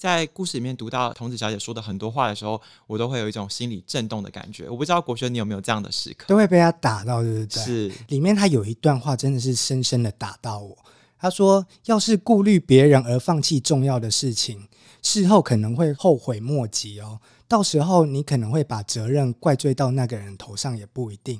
在故事里面读到童子小姐说的很多话的时候，我都会有一种心理震动的感觉。我不知道国轩你有没有这样的时刻，都会被他打到，对不对？是，里面他有一段话真的是深深的打到我。他说：“要是顾虑别人而放弃重要的事情，事后可能会后悔莫及哦。到时候你可能会把责任怪罪到那个人头上，也不一定。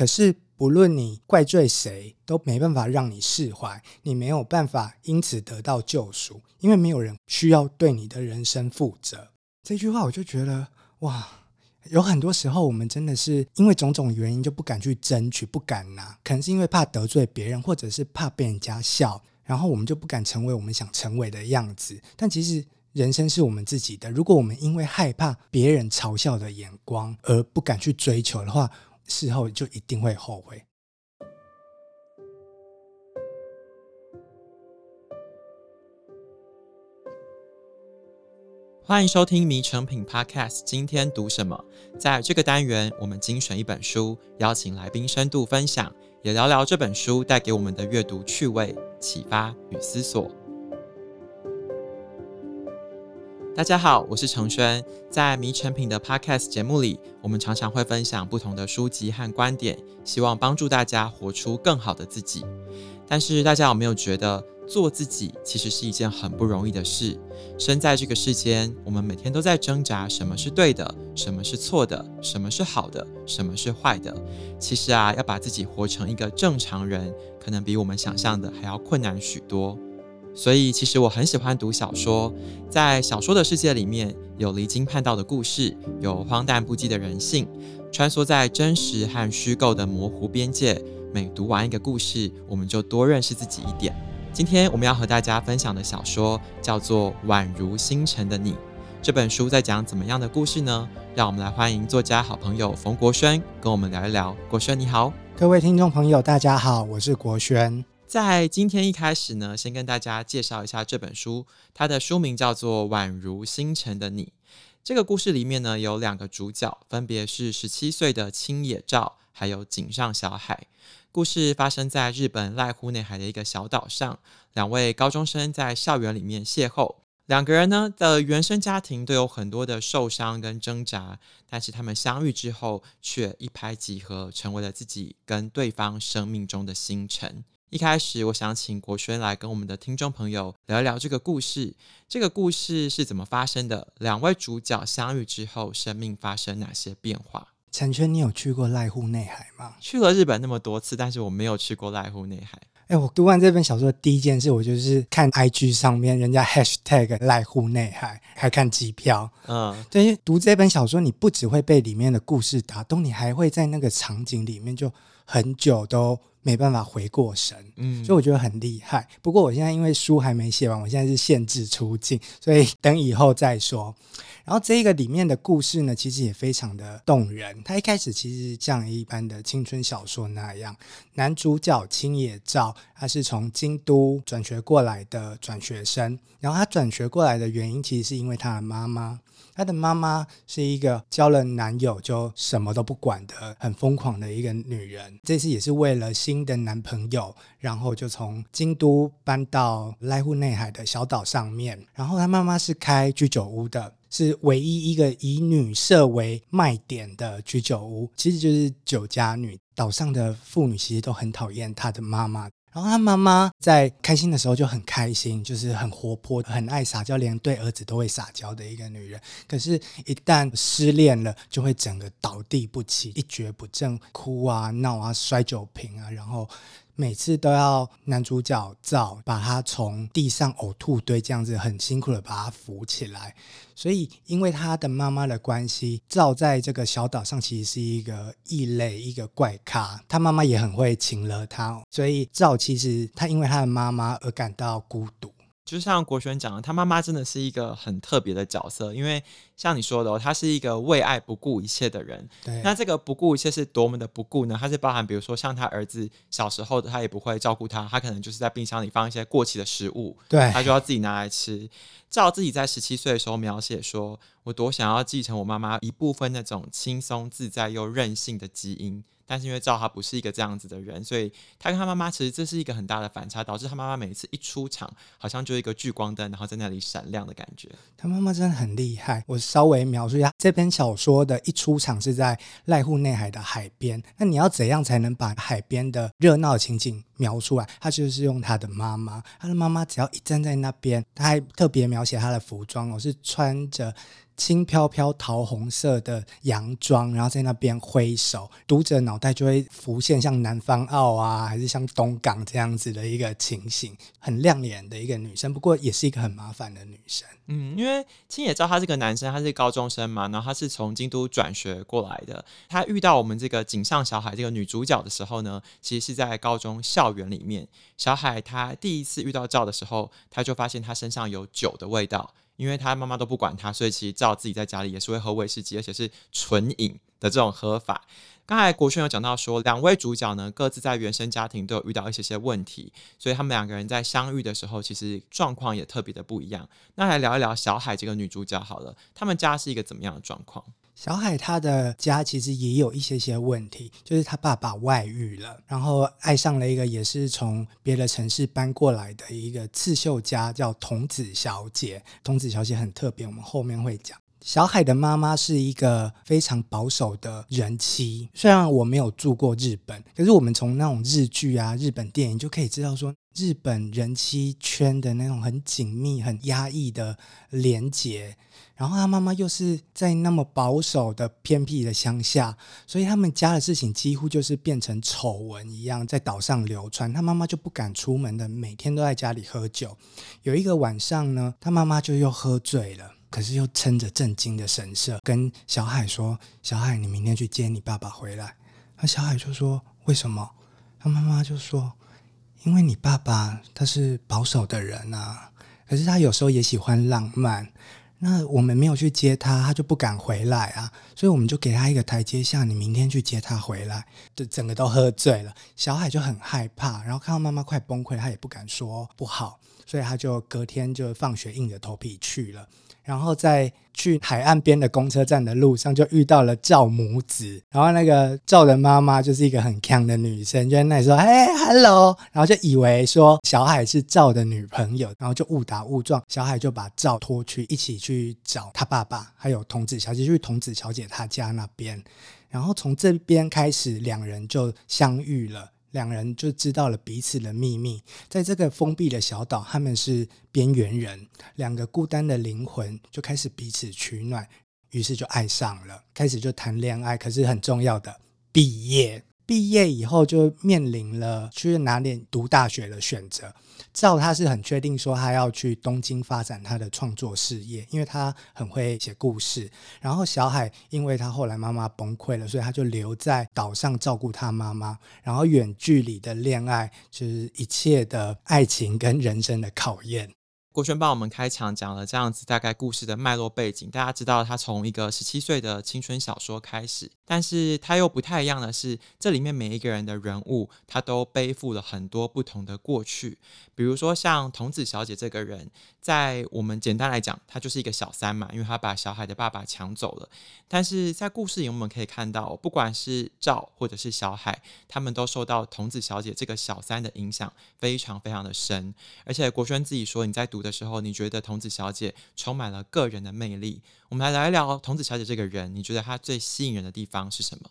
可是不论你怪罪谁，都没办法让你释怀，你没有办法因此得到救赎，因为没有人需要对你的人生负责。”这句话我就觉得哇。有很多时候，我们真的是因为种种原因就不敢去争取，不敢拿，可能是因为怕得罪别人，或者是怕被人家笑，然后我们就不敢成为我们想成为的样子。但其实人生是我们自己的，如果我们因为害怕别人嘲笑的眼光而不敢去追求的话，事后就一定会后悔。欢迎收听《迷成品 Podcast》，今天读什么？在这个单元，我们精选一本书，邀请来宾深度分享，也聊聊这本书带给我们的阅读趣味、启发与思索。大家好，我是承轩，在《迷成品》的 Podcast 节目里，我们常常会分享不同的书籍和观点，希望帮助大家活出更好的自己。但是，大家有没有觉得？做自己其实是一件很不容易的事。生在这个世间，我们每天都在挣扎：什么是对的，什么是错的，什么是好的，什么是坏的。其实啊，要把自己活成一个正常人，可能比我们想象的还要困难许多。所以，其实我很喜欢读小说。在小说的世界里面，有离经叛道的故事，有荒诞不羁的人性，穿梭在真实和虚构的模糊边界。每读完一个故事，我们就多认识自己一点。今天我们要和大家分享的小说叫做《宛如星辰的你》。这本书在讲怎么样的故事呢？让我们来欢迎作家好朋友冯国轩跟我们聊一聊。国轩你好，各位听众朋友大家好，我是国轩。在今天一开始呢，先跟大家介绍一下这本书，它的书名叫做《宛如星辰的你》。这个故事里面呢，有两个主角，分别是十七岁的青野照，还有井上小海。故事发生在日本濑户内海的一个小岛上，两位高中生在校园里面邂逅。两个人呢的原生家庭都有很多的受伤跟挣扎，但是他们相遇之后却一拍即合，成为了自己跟对方生命中的星辰。一开始，我想请国轩来跟我们的听众朋友聊一聊这个故事。这个故事是怎么发生的？两位主角相遇之后，生命发生哪些变化？陈轩，你有去过濑户内海吗？去了日本那么多次，但是我没有去过濑户内海。哎，我读完这本小说的第一件事，我就是看 IG 上面人家 hashtag 濑户内海，还看机票。嗯，对，读这本小说，你不只会被里面的故事打动，你还会在那个场景里面就很久都没办法回过神。嗯，所以我觉得很厉害。不过我现在因为书还没写完，我现在是限制出境，所以等以后再说。然后这个里面的故事呢，其实也非常的动人。他一开始其实像一般的青春小说那样，男主角青野照，他是从京都转学过来的转学生。然后他转学过来的原因，其实是因为他的妈妈。她的妈妈是一个交了男友就什么都不管的很疯狂的一个女人。这次也是为了新的男朋友，然后就从京都搬到濑户内海的小岛上面。然后她妈妈是开居酒屋的。是唯一一个以女色为卖点的居酒屋，其实就是酒家女。岛上的妇女其实都很讨厌她的妈妈，然后他妈妈在开心的时候就很开心，就是很活泼，很爱撒娇，连对儿子都会撒娇的一个女人。可是，一旦失恋了，就会整个倒地不起，一蹶不振，哭啊闹啊，摔酒瓶啊，然后。每次都要男主角照把他从地上呕吐堆这样子很辛苦的把他扶起来，所以因为他的妈妈的关系，照在这个小岛上其实是一个异类，一个怪咖。他妈妈也很会情勒他，所以照其实他因为他的妈妈而感到孤独。就像国轩讲的，他妈妈真的是一个很特别的角色，因为像你说的哦，他是一个为爱不顾一切的人。对，那这个不顾一切是多么的不顾呢？他是包含，比如说像他儿子小时候的，他也不会照顾他，他可能就是在冰箱里放一些过期的食物，对，他就要自己拿来吃。照自己在十七岁的时候描写说：“我多想要继承我妈妈一部分那种轻松自在又任性的基因。”但是因为赵他不是一个这样子的人，所以他跟他妈妈其实这是一个很大的反差，导致他妈妈每次一出场，好像就一个聚光灯，然后在那里闪亮的感觉。他妈妈真的很厉害。我稍微描述一下，这篇小说的一出场是在濑户内海的海边。那你要怎样才能把海边的热闹情景描出来？他就是用他的妈妈，他的妈妈只要一站在那边，他还特别描写他的服装，我是穿着。轻飘飘桃红色的洋装，然后在那边挥手，读者脑袋就会浮现像南方澳啊，还是像东港这样子的一个情形，很亮眼的一个女生，不过也是一个很麻烦的女生。嗯，因为青野照他这个男生，他是高中生嘛，然后他是从京都转学过来的。他遇到我们这个井上小海这个女主角的时候呢，其实是在高中校园里面。小海他第一次遇到照的时候，他就发现他身上有酒的味道。因为他妈妈都不管他，所以其实照自己在家里也是会喝威士忌，而且是纯饮的这种喝法。刚才国轩有讲到说，两位主角呢各自在原生家庭都有遇到一些些问题，所以他们两个人在相遇的时候，其实状况也特别的不一样。那来聊一聊小海这个女主角好了，他们家是一个怎么样的状况？小海他的家其实也有一些些问题，就是他爸爸外遇了，然后爱上了一个也是从别的城市搬过来的一个刺绣家，叫童子小姐。童子小姐很特别，我们后面会讲。小海的妈妈是一个非常保守的人妻，虽然我没有住过日本，可是我们从那种日剧啊、日本电影就可以知道说，日本人妻圈的那种很紧密、很压抑的连结。然后他妈妈又是在那么保守的偏僻的乡下，所以他们家的事情几乎就是变成丑闻一样在岛上流传。他妈妈就不敢出门的，每天都在家里喝酒。有一个晚上呢，他妈妈就又喝醉了，可是又撑着震惊的神色跟小海说：“小海，你明天去接你爸爸回来。”那小海就说：“为什么？”他妈妈就说：“因为你爸爸他是保守的人啊，可是他有时候也喜欢浪漫。”那我们没有去接他，他就不敢回来啊，所以我们就给他一个台阶下，你明天去接他回来。就整个都喝醉了，小海就很害怕，然后看到妈妈快崩溃，他也不敢说不好，所以他就隔天就放学硬着头皮去了。然后在去海岸边的公车站的路上，就遇到了赵母子。然后那个赵的妈妈就是一个很强的女生，就在那里说：“哎，hello。”然后就以为说小海是赵的女朋友，然后就误打误撞，小海就把赵拖去一起去找他爸爸，还有童子小姐，去童子小姐她家那边。然后从这边开始，两人就相遇了。两人就知道了彼此的秘密，在这个封闭的小岛，他们是边缘人，两个孤单的灵魂就开始彼此取暖，于是就爱上了，开始就谈恋爱。可是很重要的，毕业。毕业以后就面临了去哪里读大学的选择。赵他是很确定说他要去东京发展他的创作事业，因为他很会写故事。然后小海因为他后来妈妈崩溃了，所以他就留在岛上照顾他妈妈。然后远距离的恋爱就是一切的爱情跟人生的考验。国轩帮我们开场讲了这样子大概故事的脉络背景，大家知道他从一个十七岁的青春小说开始，但是他又不太一样的是，这里面每一个人的人物，他都背负了很多不同的过去。比如说像童子小姐这个人，在我们简单来讲，她就是一个小三嘛，因为她把小海的爸爸抢走了。但是在故事里，我们可以看到，不管是赵或者是小海，他们都受到童子小姐这个小三的影响非常非常的深。而且国轩自己说，你在读。的时候，你觉得童子小姐充满了个人的魅力？我们来聊一聊童子小姐这个人，你觉得她最吸引人的地方是什么？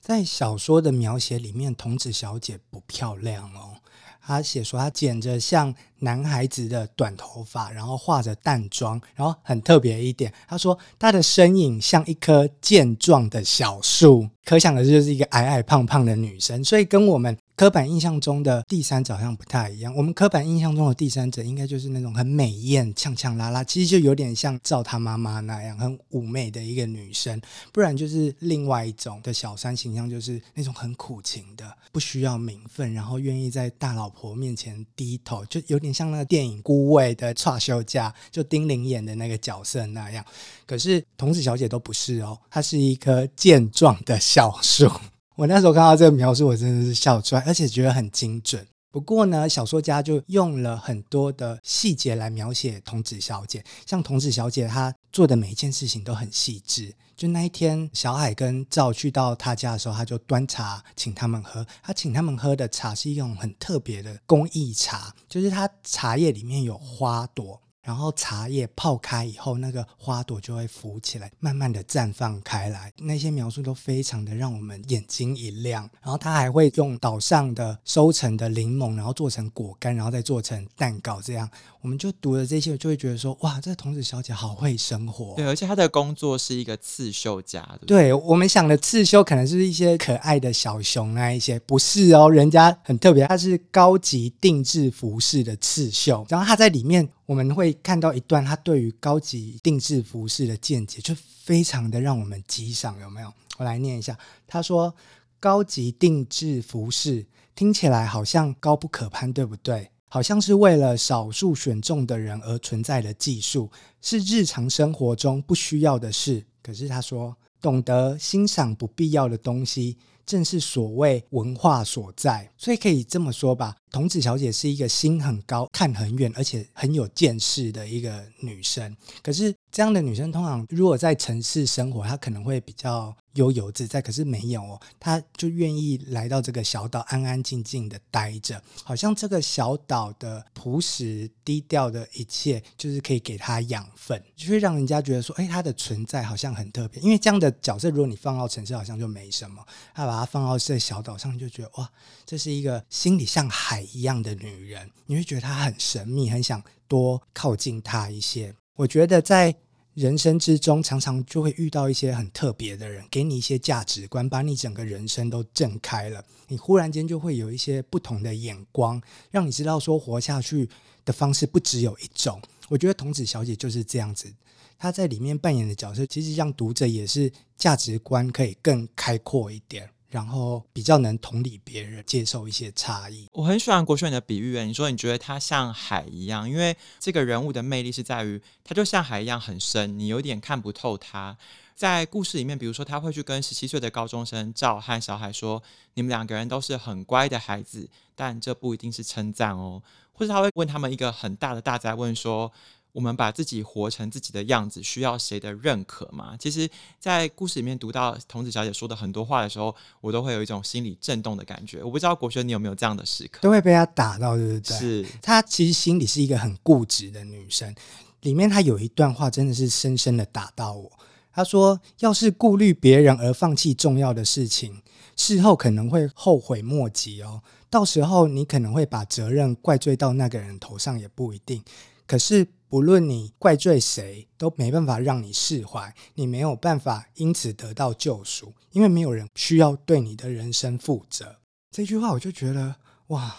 在小说的描写里面，童子小姐不漂亮哦。她写说她剪着像男孩子的短头发，然后化着淡妆，然后很特别一点，她说她的身影像一棵健壮的小树，可想而知就是一个矮矮胖胖的女生，所以跟我们。刻板印象中的第三者好像不太一样。我们刻板印象中的第三者应该就是那种很美艳、呛呛拉拉，其实就有点像赵他妈妈那样很妩媚的一个女生。不然就是另外一种的小三形象，就是那种很苦情的，不需要名分，然后愿意在大老婆面前低头，就有点像那个电影《孤味》的蔡秀家，就丁玲演的那个角色那样。可是童子小姐都不是哦，她是一颗健壮的小树。我那时候看到这个描述，我真的是笑出来，而且觉得很精准。不过呢，小说家就用了很多的细节来描写童子小姐，像童子小姐她做的每一件事情都很细致。就那一天，小海跟赵去到他家的时候，他就端茶请他们喝。他请他们喝的茶是一种很特别的工艺茶，就是他茶叶里面有花朵。然后茶叶泡开以后，那个花朵就会浮起来，慢慢的绽放开来。那些描述都非常的让我们眼睛一亮。然后他还会用岛上的收成的柠檬，然后做成果干，然后再做成蛋糕。这样，我们就读了这些，就会觉得说，哇，这童子小姐好会生活。对，而且她的工作是一个刺绣家。对，对，我们想的刺绣可能是一些可爱的小熊啊一些，不是哦，人家很特别，它是高级定制服饰的刺绣。然后她在里面。我们会看到一段他对于高级定制服饰的见解，就非常的让我们激赏，有没有？我来念一下，他说：“高级定制服饰听起来好像高不可攀，对不对？好像是为了少数选中的人而存在的技术，是日常生活中不需要的事。可是他说，懂得欣赏不必要的东西。”正是所谓文化所在，所以可以这么说吧，童子小姐是一个心很高、看很远，而且很有见识的一个女生。可是这样的女生，通常如果在城市生活，她可能会比较悠游自在。可是没有哦，她就愿意来到这个小岛，安安静静的待着，好像这个小岛的朴实低调的一切，就是可以给她养分，就会让人家觉得说，哎，她的存在好像很特别。因为这样的角色，如果你放到城市，好像就没什么。把它放到这小岛上，就觉得哇，这是一个心里像海一样的女人，你会觉得她很神秘，很想多靠近她一些。我觉得在人生之中，常常就会遇到一些很特别的人，给你一些价值观，把你整个人生都震开了。你忽然间就会有一些不同的眼光，让你知道说活下去的方式不只有一种。我觉得童子小姐就是这样子。她在里面扮演的角色，其实让读者也是价值观可以更开阔一点，然后比较能同理别人，接受一些差异。我很喜欢国轩你的比喻，你说你觉得他像海一样，因为这个人物的魅力是在于，他就像海一样很深，你有点看不透他。在故事里面，比如说他会去跟十七岁的高中生赵和小海说：“你们两个人都是很乖的孩子，但这不一定是称赞哦。”或者他会问他们一个很大的大哉问说。我们把自己活成自己的样子，需要谁的认可吗？其实，在故事里面读到童子小姐说的很多话的时候，我都会有一种心理震动的感觉。我不知道国轩你有没有这样的时刻，都会被她打到，对不对？是她其实心里是一个很固执的女生。里面她有一段话真的是深深的打到我。她说：“要是顾虑别人而放弃重要的事情，事后可能会后悔莫及哦。到时候你可能会把责任怪罪到那个人头上，也不一定。可是。”不论你怪罪谁，都没办法让你释怀，你没有办法因此得到救赎，因为没有人需要对你的人生负责。这句话我就觉得，哇，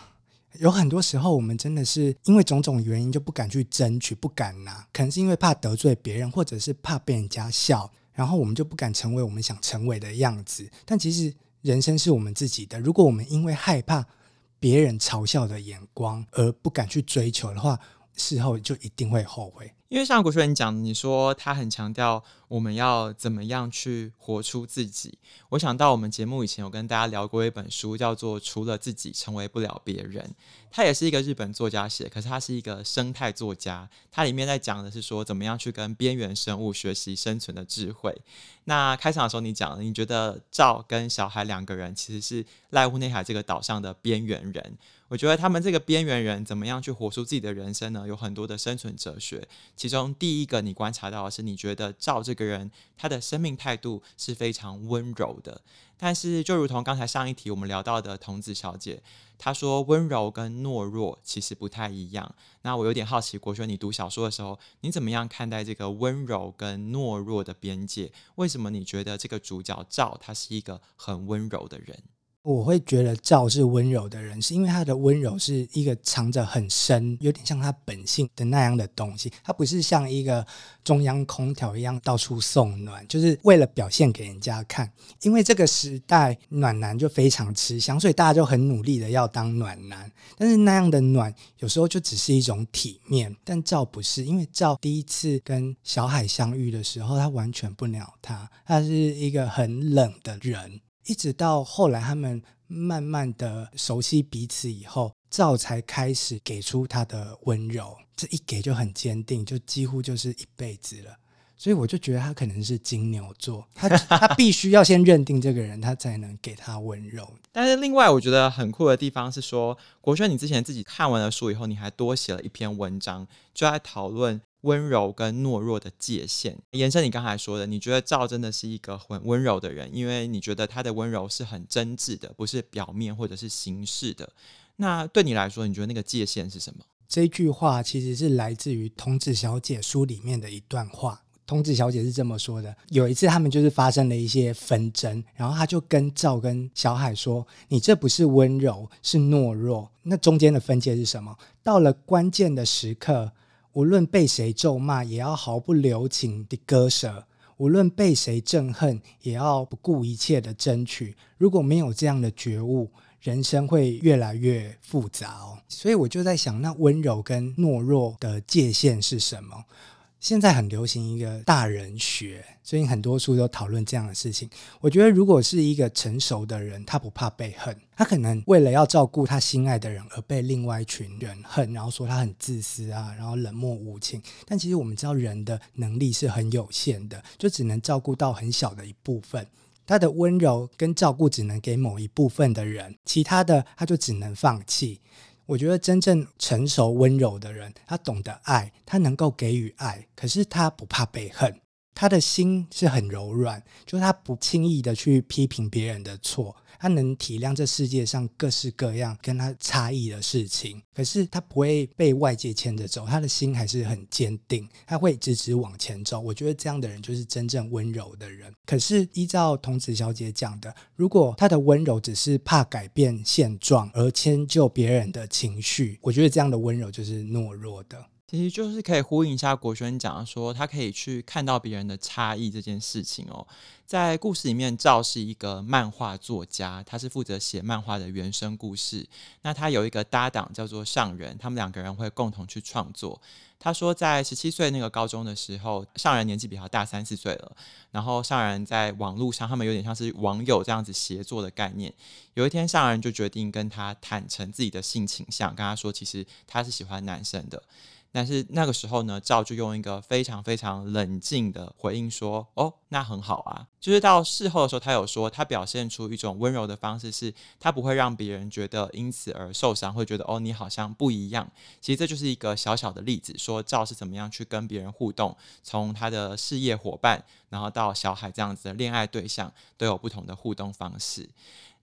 有很多时候我们真的是因为种种原因就不敢去争取，不敢拿，可能是因为怕得罪别人，或者是怕被人家笑，然后我们就不敢成为我们想成为的样子。但其实人生是我们自己的，如果我们因为害怕别人嘲笑的眼光而不敢去追求的话，事后就一定会后悔。因为像国轩你讲，你说他很强调我们要怎么样去活出自己。我想到我们节目以前有跟大家聊过一本书，叫做《除了自己成为不了别人》。他也是一个日本作家写，可是他是一个生态作家。他里面在讲的是说，怎么样去跟边缘生物学习生存的智慧。那开场的时候你讲了，你觉得赵跟小海两个人其实是濑户内海这个岛上的边缘人。我觉得他们这个边缘人怎么样去活出自己的人生呢？有很多的生存哲学。其中第一个你观察到的是，你觉得赵这个人他的生命态度是非常温柔的。但是就如同刚才上一题我们聊到的童子小姐，她说温柔跟懦弱其实不太一样。那我有点好奇，国轩你读小说的时候，你怎么样看待这个温柔跟懦弱的边界？为什么你觉得这个主角赵他是一个很温柔的人？我会觉得赵是温柔的人，是因为他的温柔是一个藏着很深，有点像他本性的那样的东西。他不是像一个中央空调一样到处送暖，就是为了表现给人家看。因为这个时代暖男就非常吃香，所以大家就很努力的要当暖男。但是那样的暖有时候就只是一种体面，但赵不是，因为赵第一次跟小海相遇的时候，他完全不鸟他，他是一个很冷的人。一直到后来，他们慢慢的熟悉彼此以后，赵才开始给出他的温柔。这一给就很坚定，就几乎就是一辈子了。所以我就觉得他可能是金牛座，他他必须要先认定这个人，他才能给他温柔。但是另外我觉得很酷的地方是说，国轩，你之前自己看完了书以后，你还多写了一篇文章，就在讨论温柔跟懦弱的界限。延伸你刚才说的，你觉得赵真的是一个很温柔的人，因为你觉得他的温柔是很真挚的，不是表面或者是形式的。那对你来说，你觉得那个界限是什么？这句话其实是来自于童子小姐书里面的一段话。童子小姐是这么说的：有一次，他们就是发生了一些纷争，然后他就跟赵跟小海说：“你这不是温柔，是懦弱。那中间的分界是什么？到了关键的时刻，无论被谁咒骂，也要毫不留情的割舍；无论被谁憎恨，也要不顾一切的争取。如果没有这样的觉悟，人生会越来越复杂哦。所以我就在想，那温柔跟懦弱的界限是什么？”现在很流行一个大人学，最近很多书都讨论这样的事情。我觉得，如果是一个成熟的人，他不怕被恨，他可能为了要照顾他心爱的人而被另外一群人恨，然后说他很自私啊，然后冷漠无情。但其实我们知道，人的能力是很有限的，就只能照顾到很小的一部分。他的温柔跟照顾只能给某一部分的人，其他的他就只能放弃。我觉得真正成熟温柔的人，他懂得爱，他能够给予爱，可是他不怕被恨，他的心是很柔软，就是他不轻易的去批评别人的错。他能体谅这世界上各式各样跟他差异的事情，可是他不会被外界牵着走，他的心还是很坚定，他会直直往前走。我觉得这样的人就是真正温柔的人。可是依照童子小姐讲的，如果他的温柔只是怕改变现状而迁就别人的情绪，我觉得这样的温柔就是懦弱的。其实就是可以呼应一下国轩讲说，他可以去看到别人的差异这件事情哦。在故事里面，赵是一个漫画作家，他是负责写漫画的原生故事。那他有一个搭档叫做上人，他们两个人会共同去创作。他说，在十七岁那个高中的时候，上人年纪比他大三四岁了。然后上人在网络上，他们有点像是网友这样子协作的概念。有一天，上人就决定跟他坦诚自己的性倾向，跟他说，其实他是喜欢男生的。但是那个时候呢，赵就用一个非常非常冷静的回应说：“哦，那很好啊。”就是到事后的时候，他有说他表现出一种温柔的方式，是他不会让别人觉得因此而受伤，会觉得哦，你好像不一样。其实这就是一个小小的例子，说赵是怎么样去跟别人互动，从他的事业伙伴，然后到小海这样子的恋爱对象，都有不同的互动方式。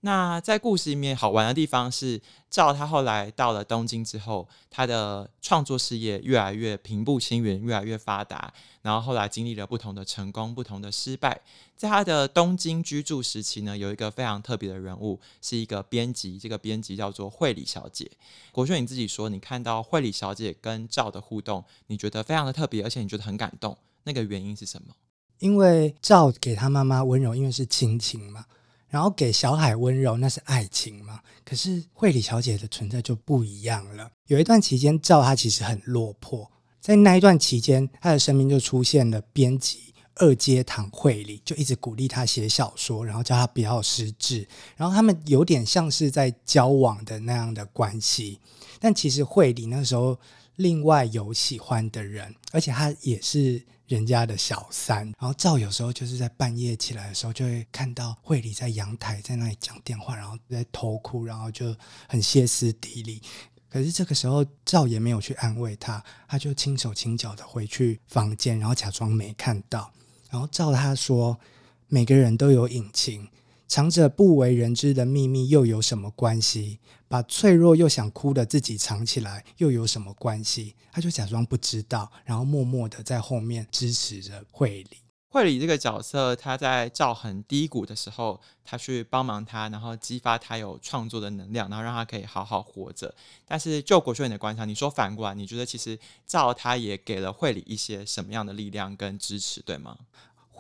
那在故事里面好玩的地方是，赵他后来到了东京之后，他的创作事业越来越平步青云，越来越发达。然后后来经历了不同的成功，不同的失败。在他的东京居住时期呢，有一个非常特别的人物，是一个编辑。这个编辑叫做惠里小姐。国轩你自己说，你看到惠里小姐跟赵的互动，你觉得非常的特别，而且你觉得很感动。那个原因是什么？因为赵给他妈妈温柔，因为是亲情嘛。然后给小海温柔，那是爱情嘛？可是惠里小姐的存在就不一样了。有一段期间，赵他其实很落魄，在那一段期间，他的生命就出现了编辑二阶堂惠里，就一直鼓励他写小说，然后叫他不要失志。然后他们有点像是在交往的那样的关系，但其实惠里那时候另外有喜欢的人，而且他也是。人家的小三，然后赵有时候就是在半夜起来的时候，就会看到惠里在阳台在那里讲电话，然后在偷哭，然后就很歇斯底里。可是这个时候赵也没有去安慰她，他就轻手轻脚的回去房间，然后假装没看到。然后赵他说：“每个人都有隐情。”藏着不为人知的秘密又有什么关系？把脆弱又想哭的自己藏起来又有什么关系？他就假装不知道，然后默默的在后面支持着惠里。惠里这个角色，他在赵很低谷的时候，他去帮忙他，然后激发他有创作的能量，然后让他可以好好活着。但是就国轩你的观察，你说反过来，你觉得其实赵他也给了惠里一些什么样的力量跟支持，对吗？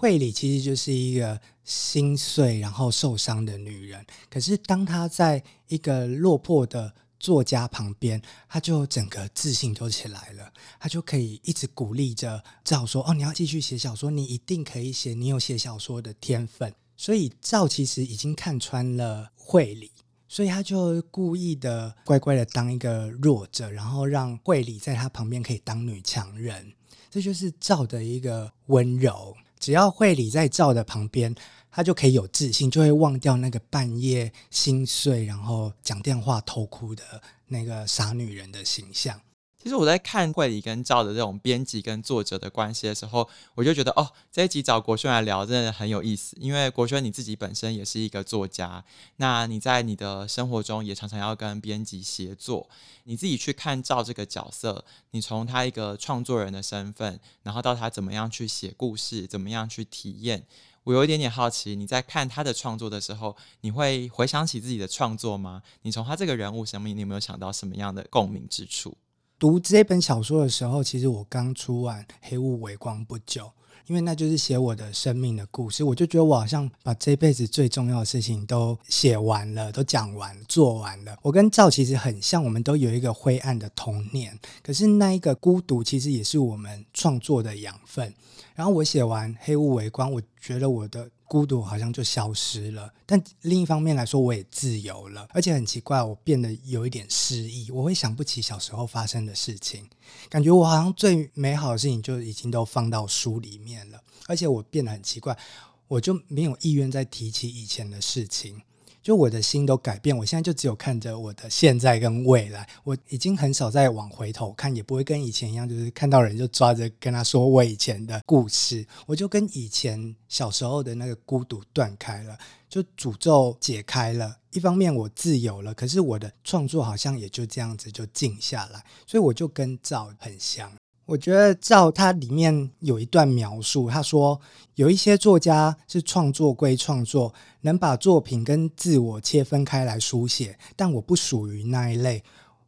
惠里其实就是一个心碎然后受伤的女人，可是当她在一个落魄的作家旁边，她就整个自信都起来了，她就可以一直鼓励着赵说：“哦，你要继续写小说，你一定可以写，你有写小说的天分。”所以赵其实已经看穿了惠里，所以他就故意的乖乖的当一个弱者，然后让惠里在他旁边可以当女强人。这就是赵的一个温柔。只要惠理在赵的旁边，他就可以有自信，就会忘掉那个半夜心碎，然后讲电话偷哭的那个傻女人的形象。其实我在看惠理跟赵的这种编辑跟作者的关系的时候，我就觉得哦，这一集找国轩来聊真的很有意思。因为国轩你自己本身也是一个作家，那你在你的生活中也常常要跟编辑协作。你自己去看赵这个角色，你从他一个创作人的身份，然后到他怎么样去写故事，怎么样去体验，我有一点点好奇。你在看他的创作的时候，你会回想起自己的创作吗？你从他这个人物生命，你有没有想到什么样的共鸣之处？读这本小说的时候，其实我刚出完《黑雾微光》不久，因为那就是写我的生命的故事，我就觉得我好像把这辈子最重要的事情都写完了，都讲完，做完了。我跟赵其实很像，我们都有一个灰暗的童年，可是那一个孤独其实也是我们创作的养分。然后我写完《黑雾微光》，我觉得我的。孤独好像就消失了，但另一方面来说，我也自由了，而且很奇怪，我变得有一点失忆，我会想不起小时候发生的事情，感觉我好像最美好的事情就已经都放到书里面了，而且我变得很奇怪，我就没有意愿再提起以前的事情。就我的心都改变，我现在就只有看着我的现在跟未来，我已经很少再往回头看，也不会跟以前一样，就是看到人就抓着跟他说我以前的故事，我就跟以前小时候的那个孤独断开了，就诅咒解开了。一方面我自由了，可是我的创作好像也就这样子就静下来，所以我就跟赵很像。我觉得照他里面有一段描述，他说有一些作家是创作归创作，能把作品跟自我切分开来书写，但我不属于那一类。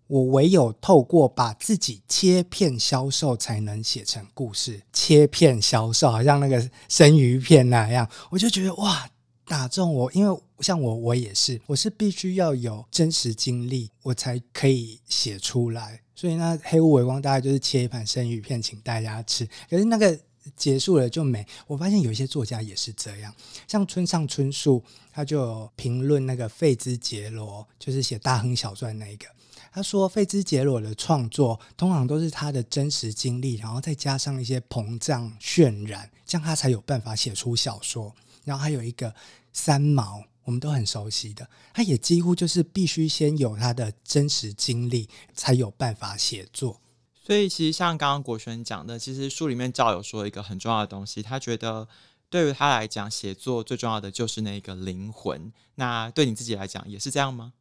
我唯有透过把自己切片销售，才能写成故事。切片销售，好像那个生鱼片那样，我就觉得哇，打中我。因为像我，我也是，我是必须要有真实经历，我才可以写出来。所以那黑雾微光大概就是切一盘生鱼片请大家吃，可是那个结束了就没。我发现有一些作家也是这样，像村上春树，他就评论那个费兹杰罗，就是写大亨小传那个。他说费兹杰罗的创作通常都是他的真实经历，然后再加上一些膨胀渲染，这样他才有办法写出小说。然后还有一个三毛。我们都很熟悉的，他也几乎就是必须先有他的真实经历，才有办法写作。所以，其实像刚刚国轩讲的，其实书里面赵有说一个很重要的东西，他觉得对于他来讲，写作最重要的就是那个灵魂。那对你自己来讲，也是这样吗？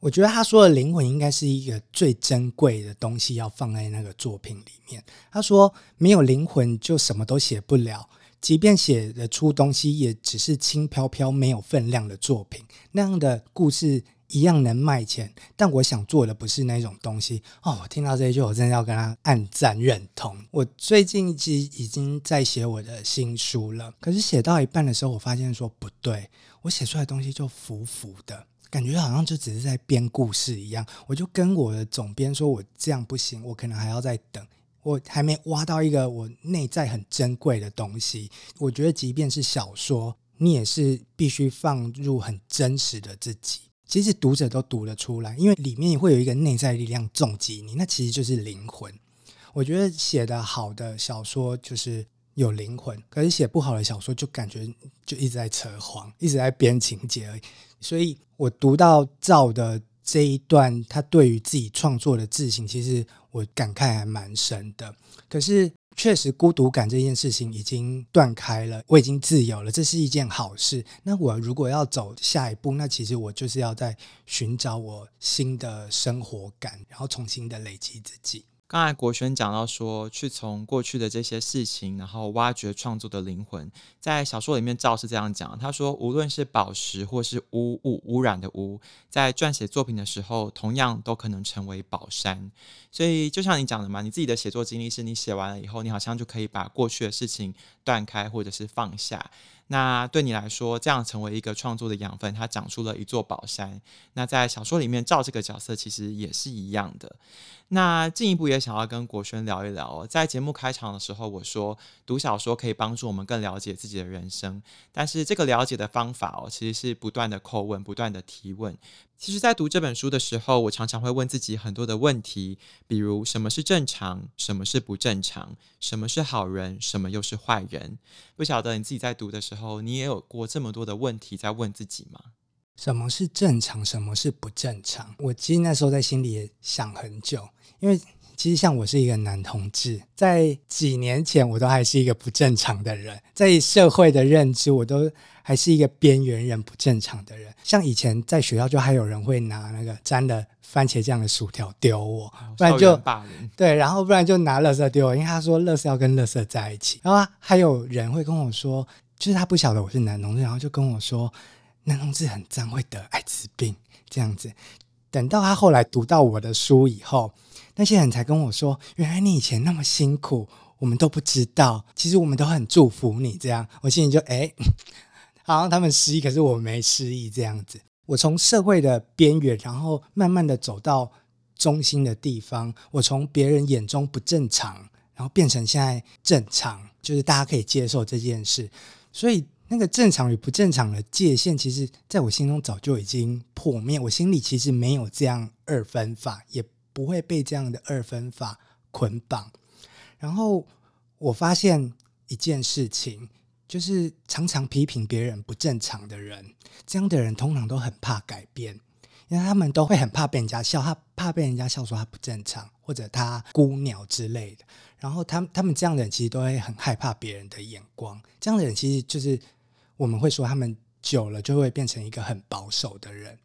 我觉得他说的灵魂应该是一个最珍贵的东西，要放在那个作品里面。他说，没有灵魂，就什么都写不了。即便写得出东西，也只是轻飘飘、没有分量的作品。那样的故事一样能卖钱，但我想做的不是那种东西。哦，我听到这一句，我真的要跟他按赞认同。我最近其实已经在写我的新书了，可是写到一半的时候，我发现说不对，我写出来的东西就浮浮的，感觉好像就只是在编故事一样。我就跟我的总编说，我这样不行，我可能还要再等。我还没挖到一个我内在很珍贵的东西。我觉得，即便是小说，你也是必须放入很真实的自己。其实读者都读得出来，因为里面会有一个内在力量重击你，那其实就是灵魂。我觉得写得好的小说就是有灵魂，可是写不好的小说就感觉就一直在扯谎，一直在编情节而已。所以我读到赵的。这一段他对于自己创作的自省，其实我感慨还蛮深的。可是确实孤独感这件事情已经断开了，我已经自由了，这是一件好事。那我如果要走下一步，那其实我就是要在寻找我新的生活感，然后重新的累积自己。刚才国轩讲到说，去从过去的这些事情，然后挖掘创作的灵魂。在小说里面，赵是这样讲，他说，无论是宝石或是污物、污染的污，在撰写作品的时候，同样都可能成为宝山。所以，就像你讲的嘛，你自己的写作经历是你写完了以后，你好像就可以把过去的事情断开，或者是放下。那对你来说，这样成为一个创作的养分，它长出了一座宝山。那在小说里面，赵这个角色其实也是一样的。那进一步也想要跟国轩聊一聊，在节目开场的时候，我说读小说可以帮助我们更了解自己的人生，但是这个了解的方法哦，其实是不断的叩问、不断的提问，其实，在读这本书的时候，我常常会问自己很多的问题，比如什么是正常，什么是不正常，什么是好人，什么又是坏人？不晓得你自己在读的时候，你也有过这么多的问题在问自己吗？什么是正常，什么是不正常？我其实那时候在心里也想很久，因为。其实像我是一个男同志，在几年前我都还是一个不正常的人，在社会的认知我都还是一个边缘人、不正常的人。像以前在学校就还有人会拿那个沾了番茄酱的薯条丢我，不然就对，然后不然就拿垃圾丢我，因为他说垃圾要跟垃圾在一起。然后还有人会跟我说，就是他不晓得我是男同志，然后就跟我说男同志很脏，会得艾滋病这样子。等到他后来读到我的书以后。那些人才跟我说：“原来你以前那么辛苦，我们都不知道。其实我们都很祝福你这样。”我心里就哎，好他们失忆，可是我没失忆这样子。我从社会的边缘，然后慢慢的走到中心的地方。我从别人眼中不正常，然后变成现在正常，就是大家可以接受这件事。所以那个正常与不正常的界限，其实在我心中早就已经破灭。我心里其实没有这样二分法，也。不会被这样的二分法捆绑。然后我发现一件事情，就是常常批评别人不正常的人，这样的人通常都很怕改变，因为他们都会很怕被人家笑，他怕被人家笑说他不正常，或者他孤鸟之类的。然后他他们这样的人其实都会很害怕别人的眼光。这样的人其实就是我们会说，他们久了就会变成一个很保守的人。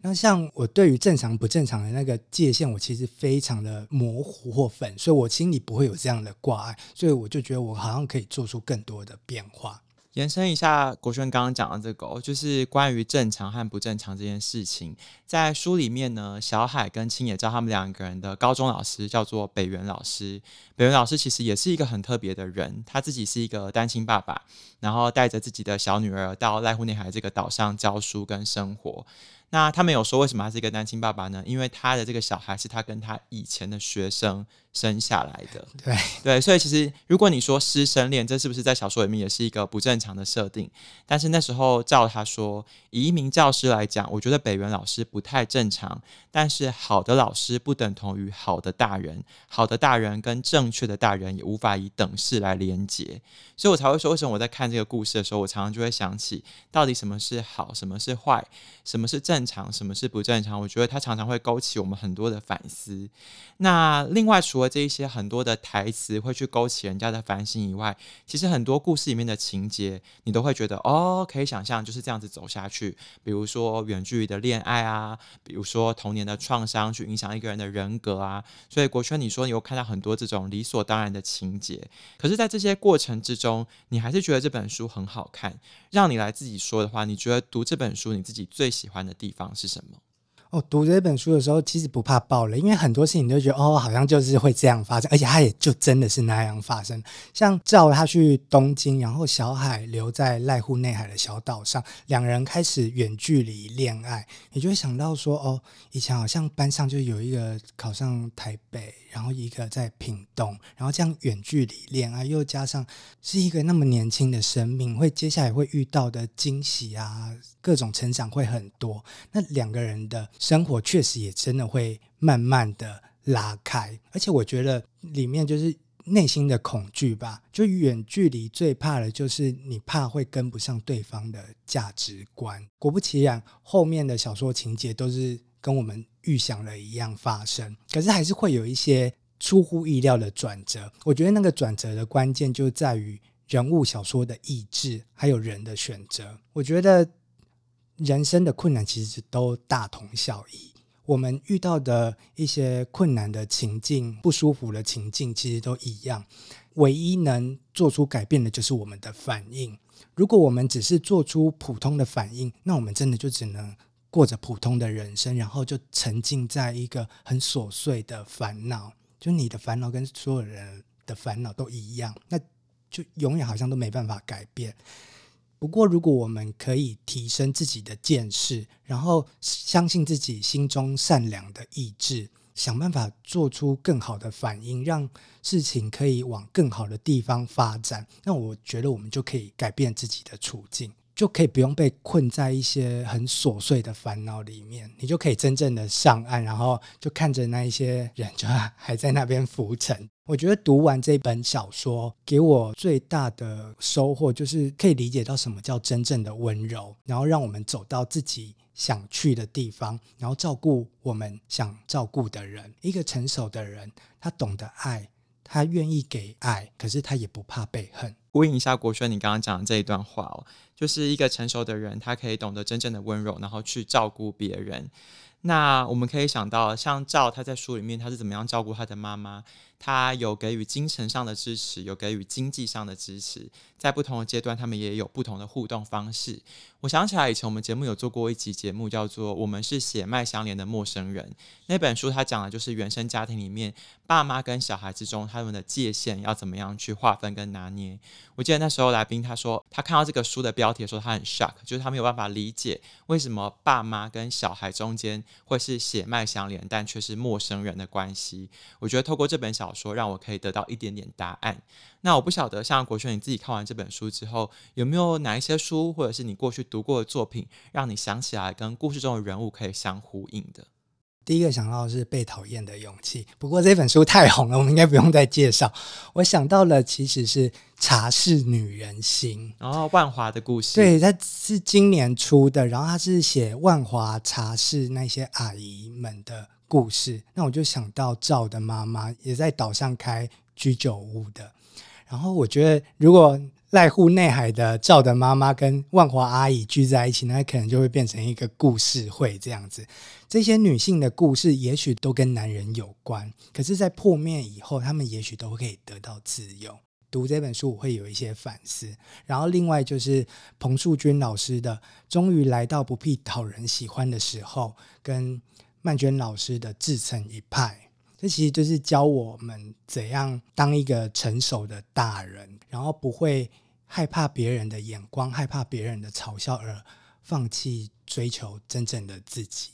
那像我对于正常不正常的那个界限，我其实非常的模糊或粉，所以我心里不会有这样的挂碍，所以我就觉得我好像可以做出更多的变化。延伸一下国轩刚刚讲的这个，就是关于正常和不正常这件事情，在书里面呢，小海跟青野照他们两个人的高中老师叫做北原老师，北原老师其实也是一个很特别的人，他自己是一个单亲爸爸，然后带着自己的小女儿到濑户内海这个岛上教书跟生活。那他没有说为什么他是一个单亲爸爸呢？因为他的这个小孩是他跟他以前的学生生下来的。对对，所以其实如果你说师生恋，这是不是在小说里面也是一个不正常的设定？但是那时候照他说，以一名教师来讲，我觉得北原老师不太正常。但是好的老师不等同于好的大人，好的大人跟正确的大人也无法以等式来连接。所以我才会说，为什么我在看这个故事的时候，我常常就会想起，到底什么是好，什么是坏，什么是正。正常，什么是不正常？我觉得他常常会勾起我们很多的反思。那另外，除了这一些很多的台词会去勾起人家的反省以外，其实很多故事里面的情节，你都会觉得哦，可以想象就是这样子走下去。比如说远距离的恋爱啊，比如说童年的创伤去影响一个人的人格啊。所以国轩，你说你有看到很多这种理所当然的情节，可是，在这些过程之中，你还是觉得这本书很好看。让你来自己说的话，你觉得读这本书你自己最喜欢的地？方是什么？哦，读这本书的时候，其实不怕爆雷，因为很多事情你都觉得哦，好像就是会这样发生，而且它也就真的是那样发生。像照他去东京，然后小海留在濑户内海的小岛上，两人开始远距离恋爱，你就会想到说，哦，以前好像班上就有一个考上台北，然后一个在屏东，然后这样远距离恋爱，又加上是一个那么年轻的生命，会接下来会遇到的惊喜啊，各种成长会很多。那两个人的。生活确实也真的会慢慢的拉开，而且我觉得里面就是内心的恐惧吧。就远距离最怕的就是你怕会跟不上对方的价值观。果不其然，后面的小说情节都是跟我们预想的一样发生，可是还是会有一些出乎意料的转折。我觉得那个转折的关键就在于人物小说的意志，还有人的选择。我觉得。人生的困难其实都大同小异，我们遇到的一些困难的情境、不舒服的情境，其实都一样。唯一能做出改变的就是我们的反应。如果我们只是做出普通的反应，那我们真的就只能过着普通的人生，然后就沉浸在一个很琐碎的烦恼。就你的烦恼跟所有人的烦恼都一样，那就永远好像都没办法改变。不过，如果我们可以提升自己的见识，然后相信自己心中善良的意志，想办法做出更好的反应，让事情可以往更好的地方发展，那我觉得我们就可以改变自己的处境。就可以不用被困在一些很琐碎的烦恼里面，你就可以真正的上岸，然后就看着那一些人就还在那边浮沉。我觉得读完这本小说，给我最大的收获就是可以理解到什么叫真正的温柔，然后让我们走到自己想去的地方，然后照顾我们想照顾的人。一个成熟的人，他懂得爱，他愿意给爱，可是他也不怕被恨。呼应一下国轩你刚刚讲的这一段话哦，就是一个成熟的人，他可以懂得真正的温柔，然后去照顾别人。那我们可以想到，像赵他在书里面他是怎么样照顾他的妈妈。他有给予精神上的支持，有给予经济上的支持，在不同的阶段，他们也有不同的互动方式。我想起来，以前我们节目有做过一集节目，叫做《我们是血脉相连的陌生人》。那本书他讲的就是原生家庭里面爸妈跟小孩之中他们的界限要怎么样去划分跟拿捏。我记得那时候来宾他说，他看到这个书的标题的时候，他很 shock，就是他没有办法理解为什么爸妈跟小孩中间会是血脉相连，但却是陌生人的关系。我觉得透过这本小说让我可以得到一点点答案。那我不晓得，像国轩你自己看完这本书之后，有没有哪一些书，或者是你过去读过的作品，让你想起来跟故事中的人物可以相呼应的？第一个想到的是《被讨厌的勇气》，不过这本书太红了，我们应该不用再介绍。我想到了，其实是《茶室女人心》，然后万华的故事。对，它是今年出的，然后它是写万华茶室那些阿姨们的。故事，那我就想到赵的妈妈也在岛上开居酒屋的，然后我觉得如果濑户内海的赵的妈妈跟万华阿姨聚在一起，那可能就会变成一个故事会这样子。这些女性的故事也许都跟男人有关，可是，在破灭以后，她们也许都可以得到自由。读这本书我会有一些反思，然后另外就是彭树君老师的《终于来到不必讨人喜欢的时候》跟。曼娟老师的自成一派，这其实就是教我们怎样当一个成熟的大人，然后不会害怕别人的眼光，害怕别人的嘲笑而放弃追求真正的自己。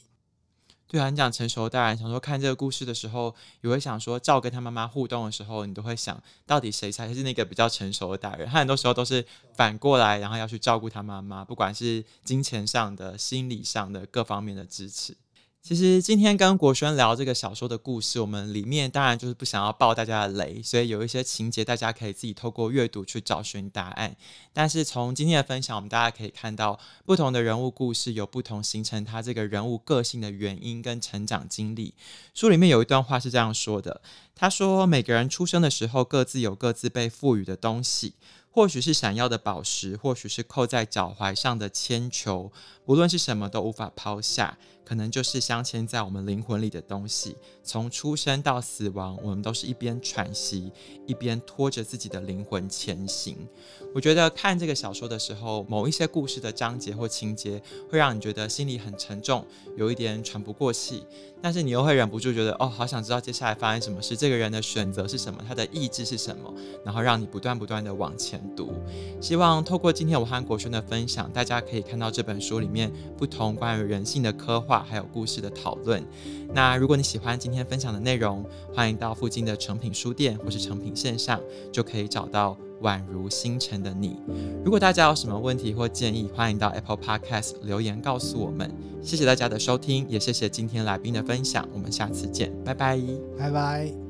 对啊，你讲成熟大人，想说看这个故事的时候，也会想说，赵跟他妈妈互动的时候，你都会想到底谁才是那个比较成熟的大人？他很多时候都是反过来，然后要去照顾他妈妈，不管是金钱上的、心理上的各方面的支持。其实今天跟国轩聊这个小说的故事，我们里面当然就是不想要爆大家的雷，所以有一些情节大家可以自己透过阅读去找寻答案。但是从今天的分享，我们大家可以看到，不同的人物故事有不同形成他这个人物个性的原因跟成长经历。书里面有一段话是这样说的：他说，每个人出生的时候各自有各自被赋予的东西，或许是闪耀的宝石，或许是扣在脚踝上的铅球，无论是什么都无法抛下。可能就是镶嵌在我们灵魂里的东西。从出生到死亡，我们都是一边喘息，一边拖着自己的灵魂前行。我觉得看这个小说的时候，某一些故事的章节或情节，会让你觉得心里很沉重，有一点喘不过气。但是你又会忍不住觉得，哦，好想知道接下来发生什么事，这个人的选择是什么，他的意志是什么，然后让你不断不断的往前读。希望透过今天我和国轩的分享，大家可以看到这本书里面不同关于人性的刻画。还有故事的讨论。那如果你喜欢今天分享的内容，欢迎到附近的诚品书店或是诚品线上，就可以找到宛如星辰的你。如果大家有什么问题或建议，欢迎到 Apple Podcast 留言告诉我们。谢谢大家的收听，也谢谢今天来宾的分享。我们下次见，拜拜，拜拜。